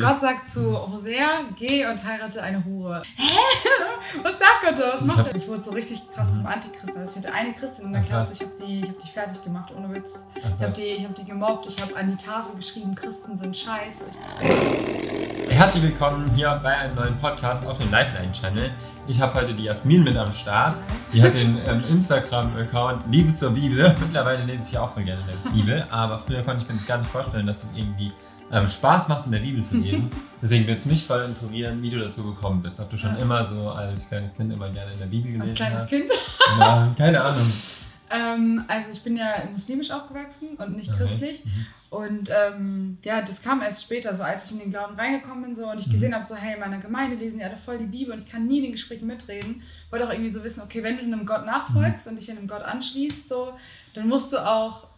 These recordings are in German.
Gott sagt zu Hosea, geh und heirate eine Hure. Hä? Was sagt Gott da? Was Ich macht er? Ich wurde so richtig krass zum Antichrist. Also ich hatte eine Christin in der. Klasse, ich habe die, ich hab die fertig gemacht, ohne Witz. Ich habe die, ich hab die gemobbt, ich habe an die Tafel geschrieben, Christen sind scheiße. Herzlich willkommen hier bei einem neuen Podcast auf dem Lifeline-Channel. Ich habe heute die Jasmin mit am Start. Die hat den ähm, Instagram-Account Liebe zur Bibel. Mittlerweile lese ich ja auch voll gerne in der Bibel, aber früher konnte ich mir das gar nicht vorstellen, dass es irgendwie ähm, Spaß macht, in der Bibel zu lesen. Deswegen würde es mich voll interessieren, wie du dazu gekommen bist. Ob du schon Ja. immer so als kleines Kind immer gerne in der Bibel gelesen Als kleines hast. Kind. Ja, keine Ahnung. Ähm, also ich bin ja muslimisch aufgewachsen und nicht Okay. christlich. Mhm. Und ähm, ja, das kam erst später, so als ich in den Glauben reingekommen bin so, und ich Mhm. gesehen habe, so hey, in meiner Gemeinde lesen die alle voll die Bibel und ich kann nie in den Gesprächen mitreden. Wollte auch irgendwie so wissen, okay, wenn du einem Gott nachfolgst Mhm. und dich einem Gott anschließt, so, dann musst du auch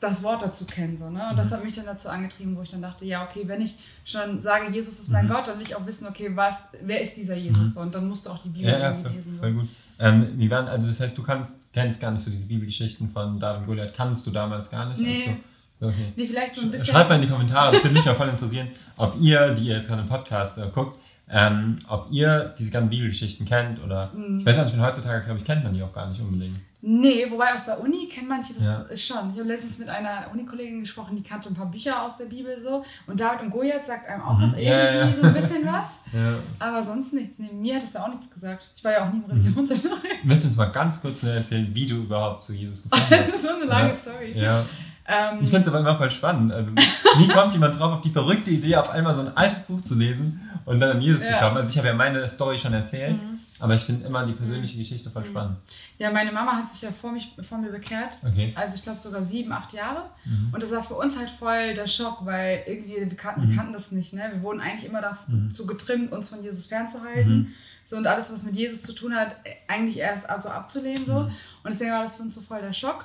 das Wort dazu kennen. So, ne? Und das Mhm. hat mich dann dazu angetrieben, wo ich dann dachte, ja, okay, wenn ich schon sage, Jesus ist mein Mhm. Gott, dann will ich auch wissen, okay, was, wer ist dieser Jesus? So, und dann musst du auch die Bibel Ja, ja, voll, lesen. So. voll gut. Ähm, wie waren, also das heißt, du kannst, kennst gar nicht so diese Bibelgeschichten von David und Goliath, kannst du damals gar nicht? Nee. Also, okay. Nee, vielleicht so ein bisschen. Schreibt mal in die Kommentare, das würde mich mal voll interessieren, ob ihr, die ihr jetzt gerade im Podcast äh, guckt, ähm, ob ihr diese ganzen Bibelgeschichten kennt oder Mhm. ich weiß nicht, heutzutage glaube ich kennt man die auch gar nicht unbedingt. Nee, wobei aus der Uni kennen manche das Ja. ist schon. Ich habe letztens mit einer Unikollegin gesprochen, die kannte ein paar Bücher aus der Bibel so. Und David und Goliath sagt einem auch Mhm. noch Ja, ja, irgendwie ja. so ein bisschen was. Aber sonst nichts. Nee, mir hat es ja auch nichts gesagt. Ich war ja auch nie im Mhm. Religionsunterricht. Willst du uns mal ganz kurz erzählen, wie du überhaupt zu Jesus gekommen bist? so eine lange. Story. ja. Ähm, Ich finde es aber immer voll spannend. Also, wie kommt jemand drauf, auf die verrückte Idee, auf einmal so ein altes Buch zu lesen und dann an Jesus zu Ja. kommen? Also ich habe ja meine Story schon erzählt, Mhm. aber ich finde immer die persönliche Geschichte voll Mhm. spannend. ja, meine Mama hat sich ja vor, mich, vor mir bekehrt. Okay. Also ich glaube sogar sieben, acht Jahre. Mhm. Und das war für uns halt voll der Schock, weil irgendwie wir kannten, Mhm. wir kannten das nicht. Ne? Wir wurden eigentlich immer Mhm. dazu getrimmt, uns von Jesus fernzuhalten. Mhm. So und alles, was mit Jesus zu tun hat, eigentlich erst also abzulehnen. So. Mhm. Und deswegen war das für uns so voll der Schock.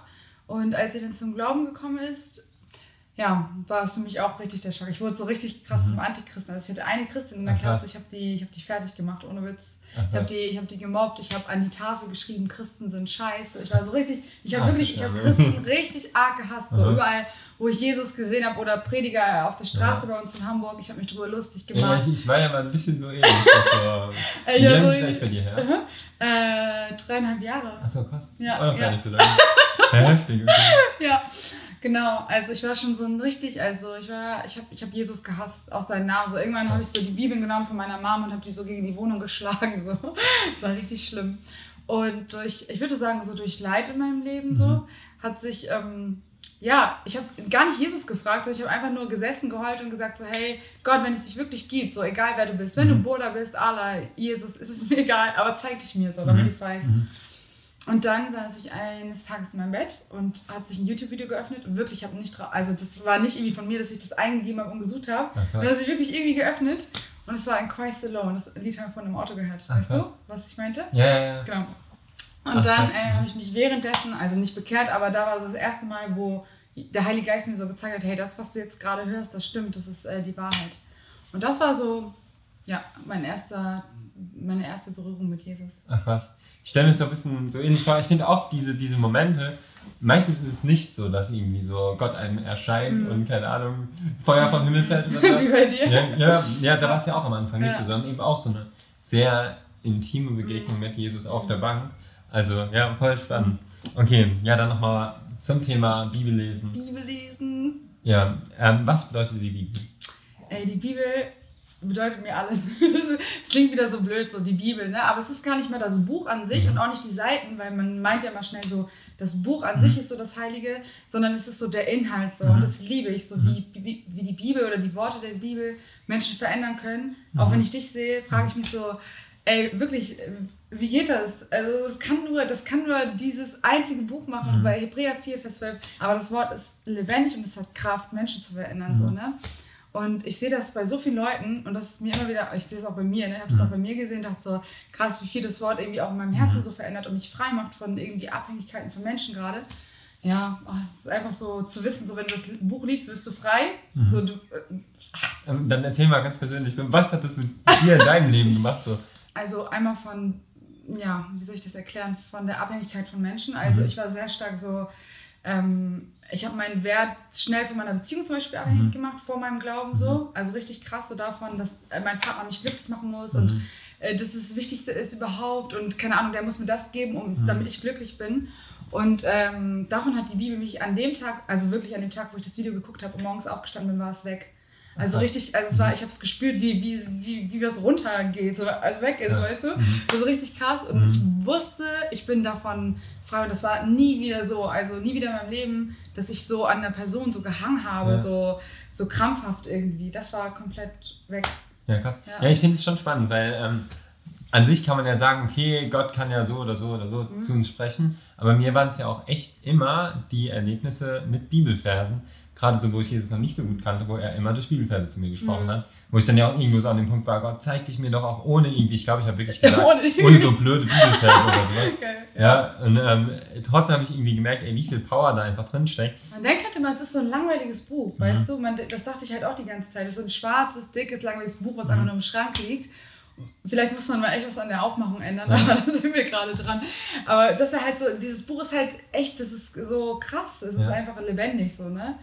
Und als sie dann zum Glauben gekommen ist, ja, war es für mich auch richtig der Schock. Ich wurde so richtig krass Mhm. zum Antichristen. Also ich hatte eine Christin in der krass. Klasse, ich habe die, ich hab die fertig gemacht, ohne Witz. Ich habe die, ich hab die gemobbt, ich habe an die Tafel geschrieben, Christen sind scheiße. Ich war so richtig, ich habe Ach, wirklich, ich habe. Christen richtig arg gehasst. So Aha. überall, wo ich Jesus gesehen habe oder Prediger auf der Straße bei uns in Hamburg, ich habe mich drüber lustig Ja, gemacht. ich, ich war ja mal ein bisschen so ähnlich. Äh, Wie ja, lange so ist bei dir her? äh, dreieinhalb Jahre. Achso, krass. Ja, War doch gar ja. nicht so lange. Ja, heftig, okay. Ja, genau. Also ich war schon so ein richtig, also ich war, ich habe ich hab Jesus gehasst, auch seinen Namen. So irgendwann habe ich so die Bibeln genommen von meiner Mom und habe die so gegen die Wohnung geschlagen. So. Das war richtig schlimm. Und durch, ich würde sagen, so durch Leid in meinem Leben so, Mhm. hat sich, ähm, ja, ich habe gar nicht Jesus gefragt, sondern ich habe einfach nur gesessen, geheult und gesagt so, hey, Gott, wenn es dich wirklich gibt, so egal wer du bist, wenn Mhm. du Buddha bist, Allah, Jesus, ist es mir egal, aber zeig dich mir so, damit Mhm. ich es weiß. Mhm. Und dann saß ich eines Tages in meinem Bett und hat sich ein YouTube-Video geöffnet und wirklich, ich habe nicht, dra- also das war nicht irgendwie von mir, dass ich das eingegeben habe und gesucht habe, Ach, sondern krass. dass ich wirklich irgendwie geöffnet und es war ein Christ Alone, das Lied haben wir von einem Auto gehört, Ach, weißt krass. du, was ich meinte? Ja, ja, ja. Genau. Und Ach, dann äh, habe ich mich währenddessen, also nicht bekehrt, aber da war so das erste Mal, wo der Heilige Geist mir so gezeigt hat, hey, das, was du jetzt gerade hörst, das stimmt, das ist äh, die Wahrheit. Und das war so, ja, mein erster, meine erste Berührung mit Jesus. Ach was. Ich stelle mir so ein bisschen so ähnlich vor. Ich finde auch diese, diese Momente, meistens ist es nicht so, dass irgendwie so Gott einem erscheint Mhm. und keine Ahnung, Feuer vom Himmel fällt oder Wie was. bei dir. ja, ja, ja, da war es ja auch am Anfang nicht Ja. so, sondern eben auch so eine sehr intime Begegnung Mhm. mit Jesus auf der Bank. Also ja, voll spannend. Okay, ja, dann nochmal zum Thema Bibel lesen. Bibel lesen. Ja, ähm, was bedeutet die Bibel? Ey, die Bibel bedeutet mir alles. Es klingt wieder so blöd, so die Bibel, ne? Aber es ist gar nicht mal das Buch an sich Mhm. und auch nicht die Seiten, weil man meint ja mal schnell so, das Buch an Mhm. sich ist so das Heilige, sondern es ist so der Inhalt so. Mhm. Und das liebe ich, so Mhm. wie, wie, die Bibel oder die Worte der Bibel Menschen verändern können. Auch Mhm. wenn ich dich sehe, frage ich mich so, ey, wirklich, wie geht das? Also das kann nur, das kann nur dieses einzige Buch machen, Mhm. bei Hebräer 4, Vers 12. Aber das Wort ist lebendig und es hat Kraft, Menschen zu verändern, so, Mhm. ne? Und ich sehe das bei so vielen Leuten und das ist mir immer wieder, ich sehe es auch bei mir, ne? ich habe das Mhm. auch bei mir gesehen, dachte so, krass, wie viel das Wort irgendwie auch in meinem Herzen Mhm. so verändert und mich frei macht von irgendwie Abhängigkeiten von Menschen gerade. Ja, oh, es ist einfach so zu wissen, so wenn du das Buch liest, wirst du frei. Mhm. So, du, äh, Ähm, Dann erzähl mal ganz persönlich, so, was hat das mit dir in deinem Leben gemacht? So? Also einmal von, ja, wie soll ich das erklären, von der Abhängigkeit von Menschen. Also Mhm. ich war sehr stark so, ähm, ich habe meinen Wert schnell von meiner Beziehung zum Beispiel abhängig Mhm. gemacht, vor meinem Glauben so. Also richtig krass so davon, dass äh, mein Partner mich glücklich machen muss Mhm. und äh, das ist das Wichtigste ist überhaupt und keine Ahnung, der muss mir das geben, um, Mhm. damit ich glücklich bin. Und ähm, davon hat die Bibel mich an dem Tag, also wirklich an dem Tag, wo ich das Video geguckt habe und morgens aufgestanden bin, war es weg. Also Aha. richtig, also es war, ich habe es gespürt, wie, wie, wie, wie was runtergeht, so, also weg ist, Ja. weißt du? Mhm. Das ist richtig krass und Mhm. ich wusste, ich bin davon frei und das war nie wieder so, also nie wieder in meinem Leben, dass ich so an einer Person so gehangen habe, Ja. so, so krampfhaft irgendwie. Das war komplett weg. Ja, krass. Ja. Ja, ich finde es schon spannend, weil ähm, an sich kann man ja sagen, okay, Gott kann ja so oder so oder so Mhm. zu uns sprechen, aber mir waren es ja auch echt immer die Erlebnisse mit Bibelversen, gerade so, wo ich Jesus noch nicht so gut kannte, wo er immer durch Bibelverse zu mir gesprochen Mhm. hat, wo ich dann ja auch irgendwo so an dem Punkt war, Gott, zeig dich mir doch auch ohne irgendwie, ich glaube, ich habe wirklich gesagt, Ohne- ohne so blöde Bibelverse oder sowas. Geil. Ja, und ähm, trotzdem habe ich irgendwie gemerkt, ey, wie viel Power da einfach drin steckt. Man denkt halt immer, es ist so ein langweiliges Buch, Mhm. weißt du? Man, das dachte ich halt auch die ganze Zeit. Es ist so ein schwarzes, dickes, langweiliges Buch, was Mhm. einfach nur im Schrank liegt. Vielleicht muss man mal echt was an der Aufmachung ändern, Ja. aber da sind wir gerade dran. Aber das wäre halt so, dieses Buch ist halt echt, das ist so krass. Es ist Ja. einfach lebendig so, ne?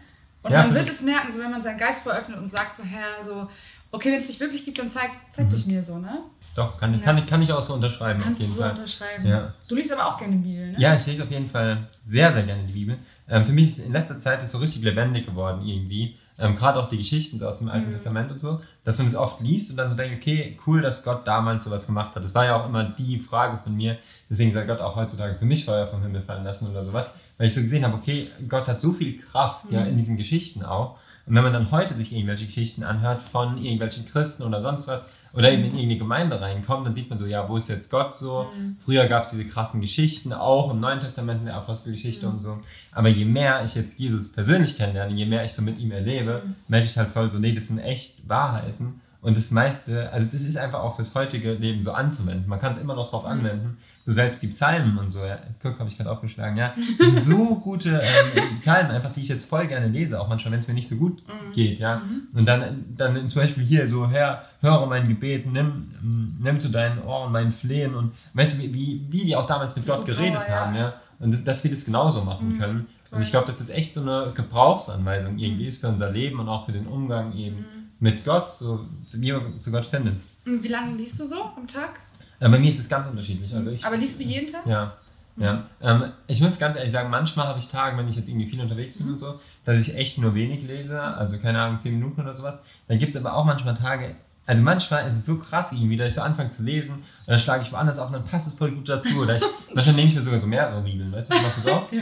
Und Ja, man wird es merken, so wenn man seinen Geist veröffnet und sagt so, Herr, so, okay, wenn es dich wirklich gibt, dann zeig, zeig Mhm. dich mir so, ne? Doch, kann, Ja. kann, kann ich auch so unterschreiben, auf Kannst du jeden so Fall. unterschreiben. Ja. Du liest aber auch gerne Bibel, ne? Ja, ich lese auf jeden Fall sehr, sehr gerne die Bibel. Ähm, für mich ist in letzter Zeit ist so richtig lebendig geworden irgendwie. Ähm, Gerade auch die Geschichten so aus dem Alten Mhm. Testament und so, dass man es oft liest und dann so denkt, okay, cool, dass Gott damals sowas gemacht hat. Das war ja auch immer die Frage von mir. Deswegen sagt Gott auch heutzutage für mich Feuer vom Himmel fallen lassen oder sowas. Weil ich so gesehen habe, okay, Gott hat so viel Kraft ja, Mhm. in diesen Geschichten auch. Und wenn man dann heute sich irgendwelche Geschichten anhört von irgendwelchen Christen oder sonst was, oder eben in irgendeine Gemeinde reinkommt, dann sieht man so, ja, wo ist jetzt Gott so? Mhm. Früher gab es diese krassen Geschichten, auch im Neuen Testament in der Apostelgeschichte Mhm. und so. Aber je mehr ich jetzt Jesus persönlich kennenlerne, je mehr ich so mit ihm erlebe, Mhm. merke ich halt voll so, nee, das sind echt Wahrheiten. Und das meiste, also das ist einfach auch fürs heutige Leben so anzuwenden. Man kann es immer noch drauf Mhm. anwenden. So selbst die Psalmen und so, ja, guck, habe ich gerade aufgeschlagen, ja. Sind so gute ähm, Psalmen, einfach, die ich jetzt voll gerne lese, auch manchmal, wenn es mir nicht so gut Mhm. geht, ja. Mhm. Und dann, dann zum Beispiel hier so, Herr, höre mein Gebet, nimm, nimm zu deinen Ohren mein Flehen und weißt du, wie, wie, die auch damals mit Gott so geredet ja. haben, ja. Und das, dass wir das genauso machen Mhm, können. Und ich glaube, dass das echt so eine Gebrauchsanweisung irgendwie ist für unser Leben und auch für den Umgang eben Mhm. mit Gott, so wie wir zu Gott finden. Und wie lange liest du so am Tag? Äh, bei mir ist es ganz unterschiedlich. Also ich, Aber liest du jeden Tag? ja. Ja, ähm, ich muss ganz ehrlich sagen, manchmal habe ich Tage, wenn ich jetzt irgendwie viel unterwegs bin Mhm. und so, dass ich echt nur wenig lese, also keine Ahnung, 10 Minuten oder sowas. Dann gibt es aber auch manchmal Tage, also manchmal ist es so krass irgendwie, dass ich so anfange zu lesen und dann schlage ich woanders auf und dann passt es voll gut dazu. Oder ich, manchmal nehme ich mir sogar so mehrere Bibeln, weißt du, machst du das auch?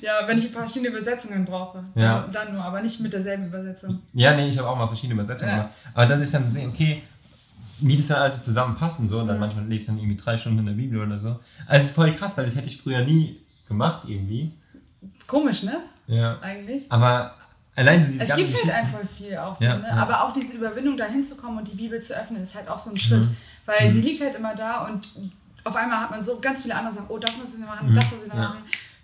Ja, wenn ich ein paar verschiedene Übersetzungen brauche. Ja. Dann, dann nur, aber nicht mit derselben Übersetzung. Ja, nee, ich habe auch mal verschiedene Übersetzungen Ja. gemacht. Aber dass ich dann so sehe, okay, wie das dann also zusammenpassen so, und dann Mhm. manchmal lese ich dann irgendwie drei Stunden in der Bibel oder so. Also es ist voll krass, weil das hätte ich früher nie gemacht irgendwie. Komisch, ne? Ja. Eigentlich. Aber allein so diese Es gibt halt einfach viel auch so, Ja, ne? ja. Aber auch diese Überwindung, da hinzukommen und die Bibel zu öffnen, ist halt auch so ein Schritt. Mhm. Weil Mhm. sie liegt halt immer da und auf einmal hat man so ganz viele andere Sachen, oh, das muss ich noch machen, Mhm. das muss ich noch Ja.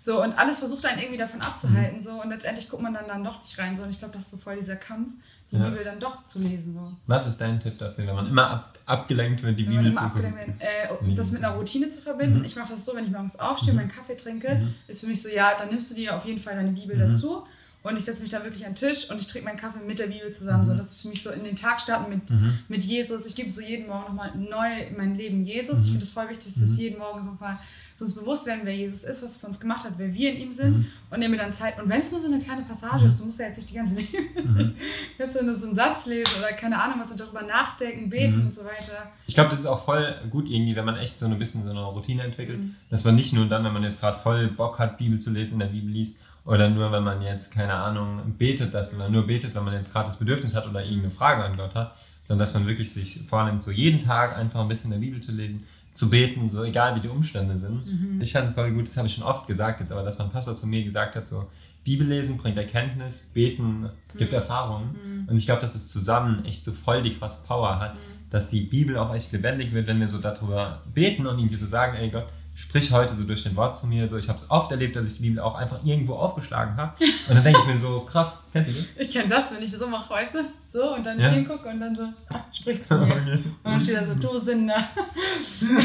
So, und alles versucht einen irgendwie davon abzuhalten. So, und letztendlich guckt man dann, dann doch nicht rein. So, und ich glaube, das ist so voll dieser Kampf, die Ja. Bibel dann doch zu lesen. So. Was ist dein Tipp dafür, wenn man immer ab, abgelenkt wird, die Wenn Bibel zu wird, äh, das mit einer Routine zu verbinden. Mhm. Ich mache das so, wenn ich morgens aufstehe, Mhm. meinen Kaffee trinke, Mhm. ist für mich so, ja, dann nimmst du dir auf jeden Fall deine Bibel Mhm. dazu. Und ich setze mich dann wirklich an den Tisch und ich trinke meinen Kaffee mit der Bibel zusammen. Mhm. So, das ist für mich so in den Tag starten mit, Mhm. mit Jesus. Ich gebe so jeden Morgen nochmal neu in mein Leben Jesus. Mhm. Ich finde es voll wichtig, dass wir Mhm. uns jeden Morgen so mal uns bewusst werden, wer Jesus ist, was er für uns gemacht hat, wer wir in ihm sind. Mhm. Und nehmen mir dann Zeit. Und wenn es nur so eine kleine Passage Mhm. ist, du musst ja jetzt nicht die ganze Bibel, Mhm. kannst du nur so einen Satz lesen oder keine Ahnung was und darüber nachdenken, beten Mhm. und so weiter. Ich glaube, das ist auch voll gut irgendwie, wenn man echt so ein bisschen so eine Routine entwickelt, Mhm. dass man nicht nur dann, wenn man jetzt gerade voll Bock hat, Bibel zu lesen, in der Bibel liest, oder nur, wenn man jetzt, keine Ahnung, betet, dass man nur betet, wenn man jetzt gerade das Bedürfnis hat oder irgendeine Frage an Gott hat, sondern dass man wirklich sich vornimmt, so jeden Tag einfach ein bisschen in der Bibel zu lesen, zu beten, so egal wie die Umstände sind. Mhm. Ich fand es voll gut, das habe ich schon oft gesagt jetzt, aber dass mein Pastor zu mir gesagt hat, so Bibel lesen bringt Erkenntnis, beten gibt Mhm. Erfahrung. Mhm. Und ich glaube, dass es zusammen echt so voll die krasse Power hat, Mhm. dass die Bibel auch echt lebendig wird, wenn wir so darüber beten und irgendwie so sagen, ey Gott, sprich heute so durch den Wort zu mir. So, ich habe es oft erlebt, dass ich die Bibel auch einfach irgendwo aufgeschlagen habe. Und dann denke ich mir so, krass, kennst du das? Ich kenne das, wenn ich das so mache, weißt du? So, und dann Ja. hingucke und dann so, ah, sprich zu mir. Und dann steht da so, du Sünder.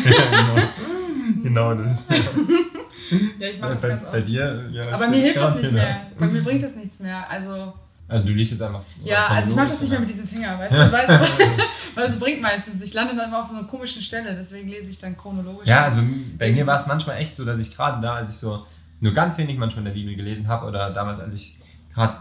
ja, genau. genau das. Ja, ich mache das bei, ganz oft. bei dir, ja. Aber mir hilft das nicht mehr. Bei mir bringt das nichts mehr. Also, Also du liest jetzt einfach. ja, also ich mache das nicht mehr mit diesem Finger, weißt du? Weißt du? Weil es bringt meistens. Ich lande dann immer auf so einer komischen Stelle, deswegen lese ich dann chronologisch. Ja, also bei mir war es manchmal echt so, dass ich gerade da, als ich so nur ganz wenig manchmal in der Bibel gelesen habe oder damals, als ich gerade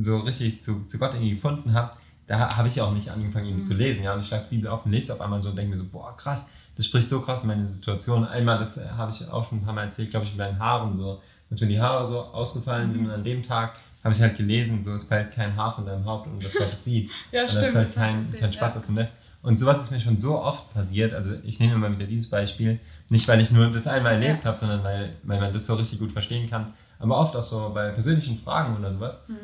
so richtig zu, zu Gott irgendwie gefunden habe, da habe ich ja auch nicht angefangen, irgendwie Mhm. zu lesen. Ja, und ich schlage die Bibel auf und lese auf einmal so und denke mir so, boah, krass, das spricht so krass in meine Situation. Einmal, das äh, habe ich auch schon ein paar Mal erzählt, glaube ich, mit meinen Haaren so, dass mir die Haare so ausgefallen sind Mhm. und an dem Tag habe ich halt gelesen, so, es fällt kein Haar von deinem Haupt und das Gott es sieht. ja Und stimmt. da fällt kein, erzählt, kein Spaß ja. aus dem Nest. Und sowas ist mir schon so oft passiert. Also ich nehme immer wieder dieses Beispiel. Nicht, weil ich nur das einmal erlebt habe, sondern weil, weil man das so richtig gut verstehen kann. Aber oft auch so bei persönlichen Fragen oder sowas. Mhm.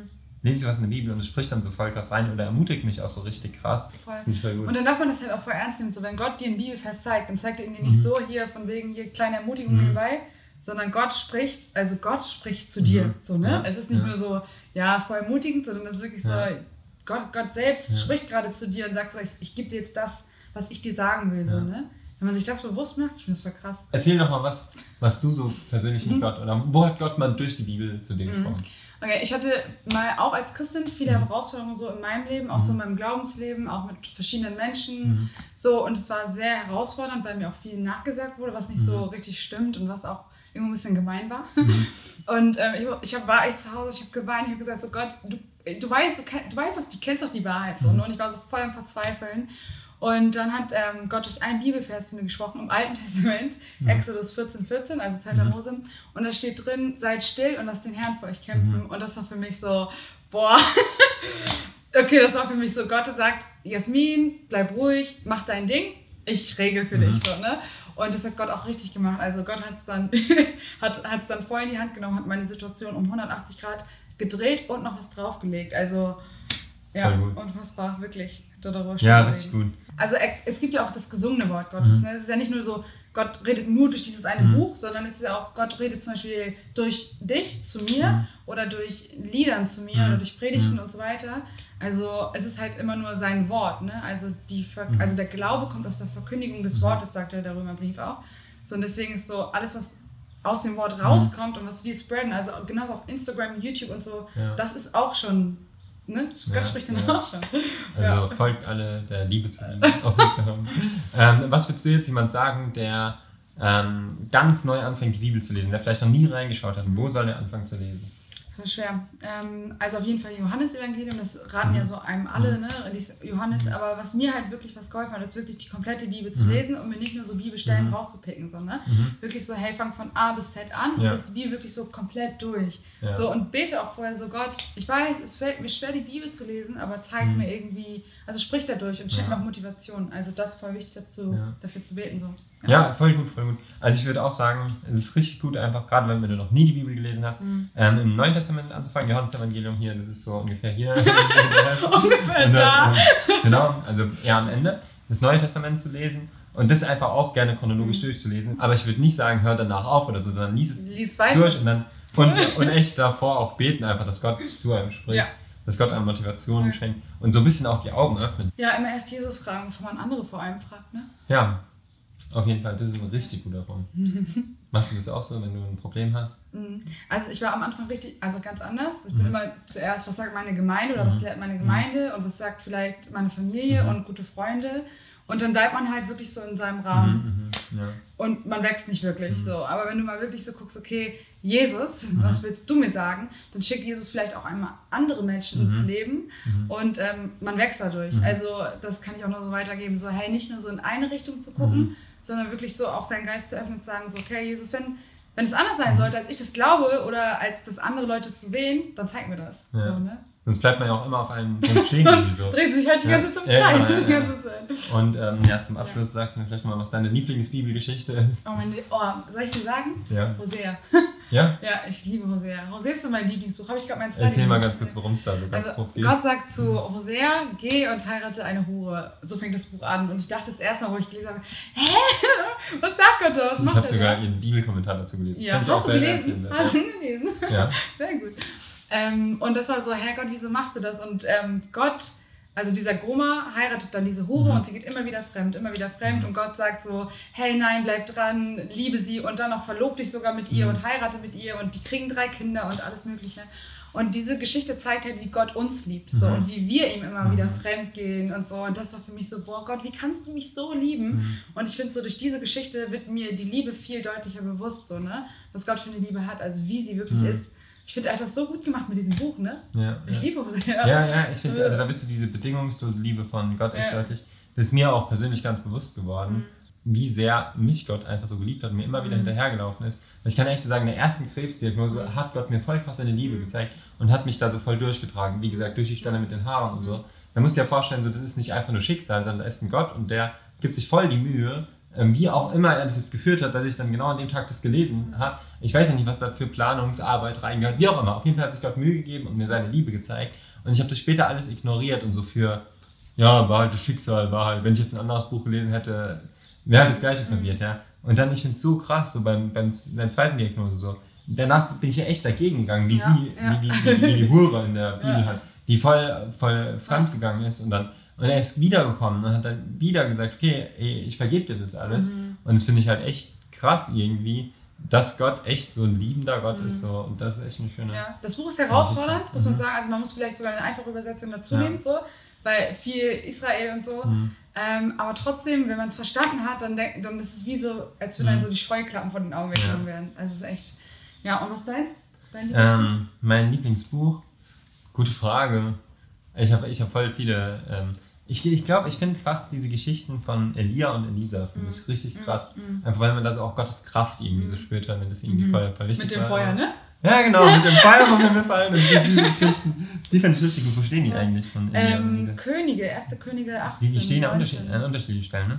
Lese ich was in der Bibel und es spricht dann so voll krass rein oder ermutigt mich auch so richtig krass. Voll. Voll. Und dann darf man das halt auch voll ernst nehmen. So, wenn Gott dir ein Bibelfest zeigt, dann zeigt er ihn dir nicht Mhm. so hier von wegen hier kleine Ermutigung Mhm. nebenbei, sondern Gott spricht, also Gott spricht zu dir. Mhm. So, ne? Ja. Es ist nicht Ja. nur so, ja, voll ermutigend, sondern es ist wirklich so, Ja. Gott, Gott selbst spricht gerade zu dir und sagt so, ich, ich gebe dir jetzt das, was ich dir sagen will. So, ne? Wenn man sich das bewusst macht, ich finde das voll krass. Erzähl doch mal was, was du so persönlich mit Mhm. Gott oder wo hat Gott mal durch die Bibel zu dir Mhm. gesprochen? Okay, ich hatte mal auch als Christin viele Mhm. Herausforderungen so in meinem Leben, auch so in Mhm. meinem Glaubensleben, auch mit verschiedenen Menschen. Mhm. So, und es war sehr herausfordernd, weil mir auch viel nachgesagt wurde, was nicht so Mhm. richtig stimmt und was auch irgendwo ein bisschen gemein war. Mhm. Und ähm, ich, ich war echt zu Hause, ich habe geweint, ich habe gesagt, so Gott, du, du weißt, du, du weißt doch, du kennst doch die Wahrheit so. Mhm. Ne? Und ich war so voll am Verzweifeln. Und dann hat ähm, Gott durch einen Bibelvers zu mir gesprochen im Alten Testament, Mhm. Exodus 14, 14, also Zeit der Mhm. Mose. Und da steht drin, seid still und lasst den Herrn für euch kämpfen. Mhm. Und das war für mich so, boah. okay, das war für mich so, Gott sagt, Jasmin, bleib ruhig, mach dein Ding, ich regel für Mhm. dich. So, ne? Und das hat Gott auch richtig gemacht. Also Gott hat es dann, hat, hat's dann voll in die Hand genommen, hat meine Situation um 180 Grad gedreht und noch was draufgelegt. Also ja, unfassbar, wirklich. Darüber Ja, sprechen. richtig gut. Also er- es gibt ja auch das gesungene Wort Gottes. Mhm. Ne? Es ist ja nicht nur so, Gott redet nur durch dieses eine Mhm. Buch, sondern es ist ja auch, Gott redet zum Beispiel durch dich zu mir Mhm. oder durch Liedern zu mir Mhm. oder durch Predigten Mhm. und so weiter. Also es ist halt immer nur sein Wort. Ne? Also, die Ver Mhm. also der Glaube kommt aus der Verkündigung des. Wortes, sagt der Römerbrief auch. So, und deswegen ist so alles, was aus dem. Wort rauskommt und was wir spreaden, also genauso auf Instagram, YouTube und so, Ja. das ist auch schon, ne? Gott Ja, spricht dann ja. auch schon. Also Ja. folgt alle der Liebe zu ihm auf Instagram. ähm, was würdest du jetzt jemand sagen, der ähm, ganz neu anfängt, die Bibel zu lesen, der vielleicht noch nie reingeschaut hat? Wo soll er anfangen zu lesen? Das war schwer. Ähm, also auf jeden Fall Johannes-Evangelium, das raten Mhm. ja so einem alle, Mhm. ne? Lies Johannes, aber was mir halt wirklich was geholfen hat, ist wirklich die komplette Bibel zu Mhm. lesen und mir nicht nur so Bibelstellen rauszupicken, sondern wirklich so, hey, fang von A bis Z an und Ja. lies die Bibel wirklich so komplett durch. Ja. So und bete auch vorher so, Gott, ich weiß, es fällt mir schwer, die Bibel zu lesen, aber zeig mir irgendwie, also sprich dadurch und schenk Ja. mir auch Motivation. Also das ist voll wichtig dazu, dafür zu beten. So. Ja, voll gut, voll gut. Also ich würde auch sagen, es ist richtig gut, einfach gerade wenn du noch nie die Bibel gelesen hast, Mhm. ähm, im Neuen Testament anzufangen. Johannes Evangelium hier, das ist so ungefähr hier. Ungefähr Und dann, da. genau, also eher am Ende das Neue Testament zu lesen und das einfach auch gerne chronologisch Mhm. durchzulesen. Aber ich würde nicht sagen, hör danach auf oder so, sondern lies es Lies weiter. durch und dann und, und echt davor auch beten einfach, dass Gott zu einem spricht, Ja. dass Gott einem Motivation Ja. schenkt und so ein bisschen auch die Augen öffnet. Ja, immer erst Jesus fragen, bevor man andere vor allem fragt, ne? Ja, auf jeden Fall, das ist ein richtig guter Punkt. Machst du das auch so, wenn du ein Problem hast? Mhm. Also ich war am Anfang richtig, also ganz anders. Ich bin Mhm. immer zuerst, was sagt meine Gemeinde oder was Mhm. lehrt meine Gemeinde und was sagt vielleicht meine Familie Mhm. und gute Freunde. Und dann bleibt man halt wirklich so in seinem Rahmen Mhm, mhm, ja. und man wächst nicht wirklich Mhm. so. Aber wenn du mal wirklich so guckst, okay, Jesus, Mhm. was willst du mir sagen? Dann schickt Jesus vielleicht auch einmal andere Menschen ins Mhm. Leben Mhm. und ähm, man wächst dadurch. Mhm. Also das kann ich auch nur so weitergeben. So, hey, nicht nur so in eine Richtung zu gucken, Mhm. Sondern wirklich so auch seinen Geist zu öffnen und zu sagen, so, okay, Jesus, wenn, wenn es anders sein sollte, als ich das glaube oder als das andere Leute zu sehen, dann zeig mir das. Ja. So, ne? Sonst bleibt man ja auch immer auf einem Punkt stehen. Sonst so. drehst du dich halt die Ja. ganze Zeit Ja, Kreis. genau, ja, ja. Zeit. Und ähm, ja, zum Abschluss sagst du mir vielleicht mal, was deine Lieblingsbibelgeschichte ist. Oh, meine, oh, soll ich dir sagen? Ja. Hosea. Ja? Ja, ich liebe Hosea. Hosea ist so mein Lieblingsbuch. Habe ich gerade mein Erzähl mal ganz kurz, worum es da so ganz Also, grob geht. Gott sagt zu Hosea, geh und heirate eine Hure. So fängt das Buch an. Und ich dachte das erste Mal, wo ich gelesen habe, hä? Was sagt Gott da? Was ich macht habe er sogar da? ihren Bibelkommentar dazu gelesen. Ja, ich hast du gelesen? empfehlenswert. Hast du gelesen? Ja. Sehr gut. Ähm, und das war so, Herr Gott, wieso machst du das? Und ähm, Gott Also dieser Goma heiratet dann diese Hure Mhm. und sie geht immer wieder fremd, immer wieder fremd Mhm. und Gott sagt so, hey nein, bleib dran, liebe sie und dann noch verlob dich sogar mit ihr Mhm. und heirate mit ihr und die kriegen drei Kinder und alles mögliche. Und diese Geschichte zeigt halt, wie Gott uns liebt so, Mhm. und wie wir ihm immer Mhm. wieder fremd gehen und so. Und das war für mich so, boah Gott, wie kannst du mich so lieben? Mhm. Und ich finde so, durch diese Geschichte wird mir die Liebe viel deutlicher bewusst, so, ne? Was Gott für eine Liebe hat, also wie sie wirklich Mhm. ist. Ich finde, er hat das so gut gemacht mit diesem Buch, ne? Ja, Ich ja. liebe es sehr. Ja, ja, ich finde, also da wird so diese bedingungslose Liebe von Gott echt Ja. deutlich. Das ist mir auch persönlich ganz bewusst geworden, wie sehr mich Gott einfach so geliebt hat und mir immer wieder Mhm. hinterhergelaufen ist. Und ich kann echt so sagen, in der ersten Krebsdiagnose Mhm. hat Gott mir voll krass seine Liebe Mhm. gezeigt und hat mich da so voll durchgetragen. Wie gesagt, durch die Stelle mit den Haaren und Mhm. so. Da musst du dir ja vorstellen, so, das ist nicht einfach nur Schicksal, sondern da ist ein Gott und der gibt sich voll die Mühe, wie auch immer er das jetzt geführt hat, dass ich dann genau an dem Tag das gelesen habe. Ich weiß ja nicht, was da für Planungsarbeit reingehört, wie auch immer. Auf jeden Fall hat sich Gott Mühe gegeben und mir seine Liebe gezeigt. Und ich habe das später alles ignoriert und so für, ja, war halt das Schicksal, war halt, wenn ich jetzt ein anderes Buch gelesen hätte, wäre halt das Gleiche passiert, ja. Und dann, ich finde es so krass, so beim, beim, bei der zweiten Diagnose so. Danach bin ich ja echt dagegen gegangen, wie Ja, sie, ja. Wie, wie, wie die Hure in der Bibel Ja. halt, die voll, voll fremd gegangen ist und dann, und er ist wiedergekommen und hat dann wieder gesagt, okay, ey, ich vergebe dir das alles. Mhm. Und das finde ich halt echt krass irgendwie, dass Gott echt so ein liebender Gott Mhm. ist. So. Und das ist echt eine schöne. Ja, das Buch ist herausfordernd, muss man Mhm. sagen. Also man muss vielleicht sogar eine einfache Übersetzung dazu Ja. nehmen, so, weil viel Israel und so. Mhm. Ähm, aber trotzdem, wenn man es verstanden hat, dann, denk, dann ist es wie so, als würden Mhm. so die Scheuklappen von den Augen Ja. weggenommen werden. Also es ist echt. Ja, und was ist dein? Dein Lieblingsbuch? Ähm, mein Lieblingsbuch? Gute Frage. Ich habe ich hab voll viele. Ähm, ich ich glaube, ich finde fast diese Geschichten von Elia und Elisa finde ich richtig Mhm. krass. Mhm. Einfach weil man da so auch Gottes Kraft irgendwie so Mhm. spürt, wenn das irgendwie Mhm. voll, voll wichtig Mit dem war. Feuer, ne? Ja, genau, mit dem Feuer vom Himmel fallen und diese Geschichten. Die finde ich richtig gut. Wo stehen die Ja. eigentlich von Elia und Ähm, Elisa? Könige, erste Könige 18. Die, die stehen an, 19. unterschied, an unterschiedlichen Stellen, ne?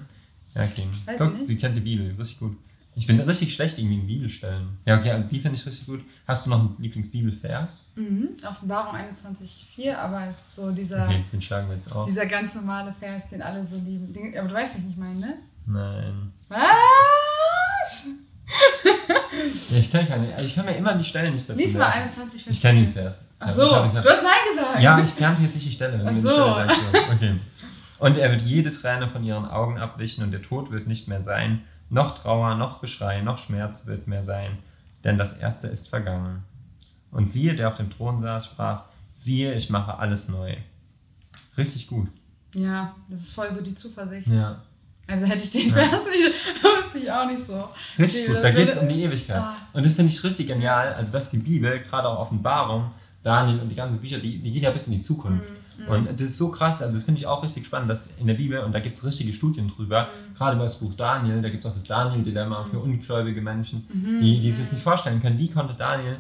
Ja, okay. Weiß Guck, sie kennt die Bibel, richtig gut. Ich bin richtig schlecht irgendwie in Bibelstellen. Ja, okay, also die finde ich richtig gut. Hast du noch einen Lieblingsbibelvers? Mhm. Offenbarung 21,4, aber es ist so dieser, Okay, den schlagen wir jetzt auf. dieser ganz normale Vers, den alle so lieben. Den, aber du weißt, was ich meine, ne? Nein. Was? Ja, ich kann keine. Ich kann mir immer die Stellen nicht dazu Lies mal merken. 21, Vers Ich kenne 4. den Vers. Ach Ja, so, hab- du hast Nein gesagt. Ja, ich kannte jetzt nicht die Stelle. wenn Ach so. Stelle sagst, so. Okay. Und er wird jede Träne von ihren Augen abwischen und der Tod wird nicht mehr sein. Noch Trauer, noch Geschrei, noch Schmerz wird mehr sein, denn das Erste ist vergangen. Und siehe, der auf dem Thron saß, sprach, siehe, ich mache alles neu. Richtig gut. Ja, das ist voll so die Zuversicht. Ja. Also hätte ich den Ja. Vers nicht, wüsste ich auch nicht so. Richtig Nee, gut. Da geht es um die Ewigkeit. Ah. Und das finde ich richtig genial. Also, dass die Bibel, gerade auch Offenbarung, Daniel und die ganzen Bücher, die, die gehen ja bis in die Zukunft. Mhm. Und das ist so krass, also das finde ich auch richtig spannend, dass in der Bibel, und da gibt es richtige Studien drüber, Mhm. gerade über das Buch Daniel, da gibt es auch das Daniel-Dilemma für ungläubige Menschen, Mhm. die, die sich das nicht vorstellen können. Wie konnte Daniel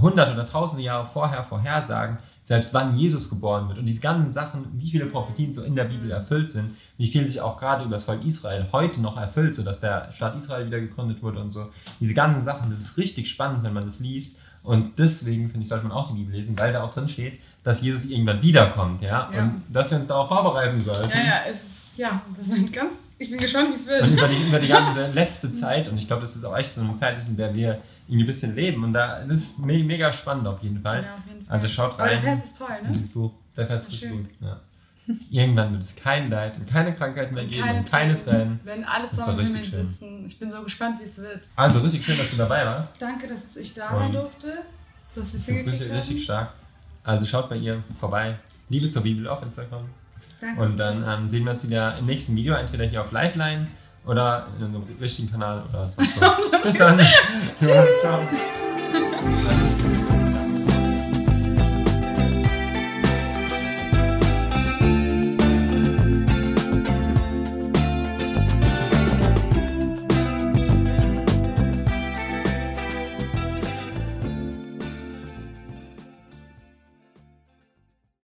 hundert oder tausende Jahre vorher vorhersagen, selbst wann Jesus geboren wird? Und diese ganzen Sachen, wie viele Prophetien so in der Bibel erfüllt sind, wie viel sich auch gerade über das Volk Israel heute noch erfüllt, sodass der Staat Israel wieder gegründet wurde und so. Diese ganzen Sachen, das ist richtig spannend, wenn man das liest. Und deswegen finde ich, sollte man auch die Bibel lesen, weil da auch drin steht, dass Jesus irgendwann wiederkommt, ja, Ja. und dass wir uns darauf vorbereiten sollten. Ja, ja, es ist, ja, das wird ganz, ich bin gespannt, wie es wird. Und über die, über die ganze letzte Zeit, und ich glaube, das ist auch echt so eine Zeit, ist, in der wir irgendwie ein bisschen leben. Und da das ist me mega spannend auf jeden Fall. Ja, auf jeden Fall. Also schaut Aber der rein. Vers ist toll, ne? Buch. Der Vers ist gut. Ja. Irgendwann wird es kein Leid und keine Krankheit mehr geben und keine Tränen. Wenn alle zusammen im Himmel schön. sitzen. Ich bin so gespannt, wie es wird. Also richtig schön, dass du dabei warst. Danke, dass ich da sein durfte. Dass wir es Das ist hingekriegt richtig, haben. richtig stark. Also schaut bei ihr vorbei. Liebe zur Bibel auf Instagram. Danke. Und dann ähm, sehen wir uns wieder im nächsten Video, entweder hier auf Liveline oder in unserem richtigen Kanal oder sonst wo. Bis dann. Ja, ciao.